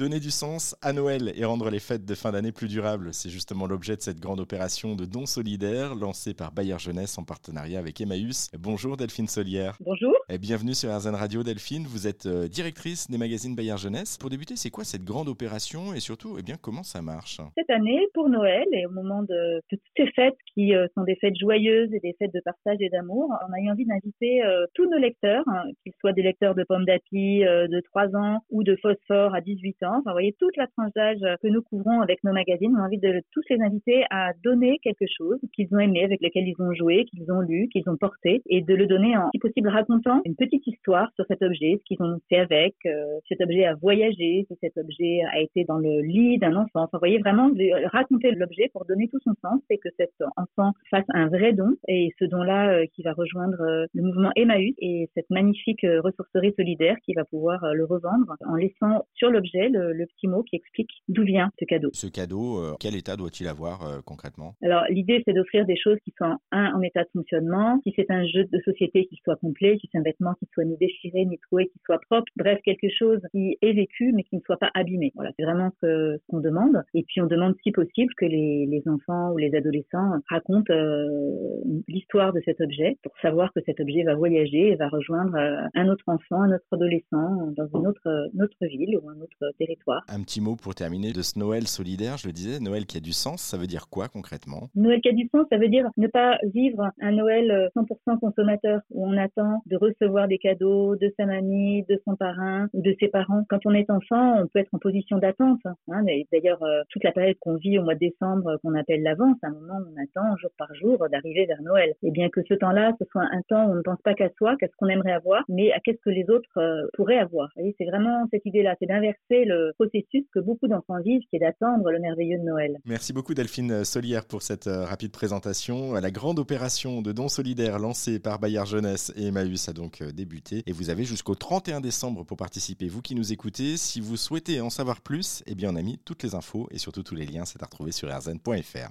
Donner du sens à Noël et rendre les fêtes de fin d'année plus durables, c'est justement l'objet de cette grande opération de dons solidaires lancée par Bayer Jeunesse en partenariat avec Emmaüs. Bonjour Delphine Solière. Bonjour. Et bienvenue sur RZN Radio Delphine. Vous êtes euh, directrice des magazines Bayer Jeunesse. Pour débuter, c'est quoi cette grande opération et surtout, eh bien, comment ça marche? Cette année, pour Noël et au moment de, toutes ces fêtes qui euh, sont des fêtes joyeuses et des fêtes de partage et d'amour, on a eu envie d'inviter euh, tous nos lecteurs, hein, qu'ils soient des lecteurs de pommes d'api de 3 ans ou de phosphore à 18 ans. Enfin, vous voyez, toute la tranche d'âge que nous couvrons avec nos magazines, on a envie de tous les inviter à donner quelque chose qu'ils ont aimé, avec lequel ils ont joué, qu'ils ont lu, qu'ils ont porté, et de le donner en, si possible, racontant une petite histoire sur cet objet, ce qu'ils ont fait avec, euh, cet objet a voyagé, si cet objet a été dans le lit d'un enfant. Enfin, vous voyez vraiment raconter l'objet pour donner tout son sens et que cet enfant fasse un vrai don et ce don-là euh, qui va rejoindre euh, le mouvement Emmaüs et cette magnifique ressourcerie solidaire qui va pouvoir le revendre en laissant sur l'objet le, le, petit mot qui explique d'où vient ce cadeau. Ce cadeau, quel état doit-il avoir concrètement? Alors l'idée c'est d'offrir des choses qui sont un en état de fonctionnement, si c'est un jeu de société qui soit complet, si c'est un vêtement qui soit ni déchiré ni troué, qui soit propre, bref quelque chose qui est vécu mais qui ne soit pas abîmé. Voilà, c'est vraiment ce qu'on demande. Et puis on demande si possible que les, les enfants ou les adolescents racontent euh, l'histoire de cet objet pour savoir que cet objet va voyager et va rejoindre euh, un autre enfant, un autre adolescent dans une autre, une autre ville ou un autre territoire. Un petit mot pour terminer de ce Noël solidaire, je le disais, Noël qui a du sens, ça veut dire quoi concrètement? Noël qui a du sens, ça veut dire ne pas vivre un Noël 100% euh, consommateur où on attend de recevoir des cadeaux de sa mamie, de son parrain ou de ses parents. Quand on est enfant, on peut être en position d'attente. Hein. D'ailleurs, euh, toute la période qu'on vit au mois de décembre, euh, qu'on appelle l'avance, un moment où on attend jour par jour d'arriver vers Noël. Et bien que ce temps-là, ce soit un temps où on ne pense pas qu'à soi, qu'à ce qu'on aimerait avoir, mais à qu'est-ce que les autres pourraient avoir. C'est vraiment cette idée-là, c'est d'inverser processus que beaucoup d'enfants vivent, qui est d'attendre le merveilleux de Noël. Merci beaucoup Delphine Solière pour cette rapide présentation. La grande opération de dons solidaires lancée par Bayard Jeunesse et Emmaüs a donc euh, débuté. Et vous avez jusqu'au 31 décembre pour participer, vous qui nous écoutez. Si vous souhaitez en savoir plus, eh bien on a mis toutes les infos et surtout tous les liens, c'est à retrouver sur rzn.fr.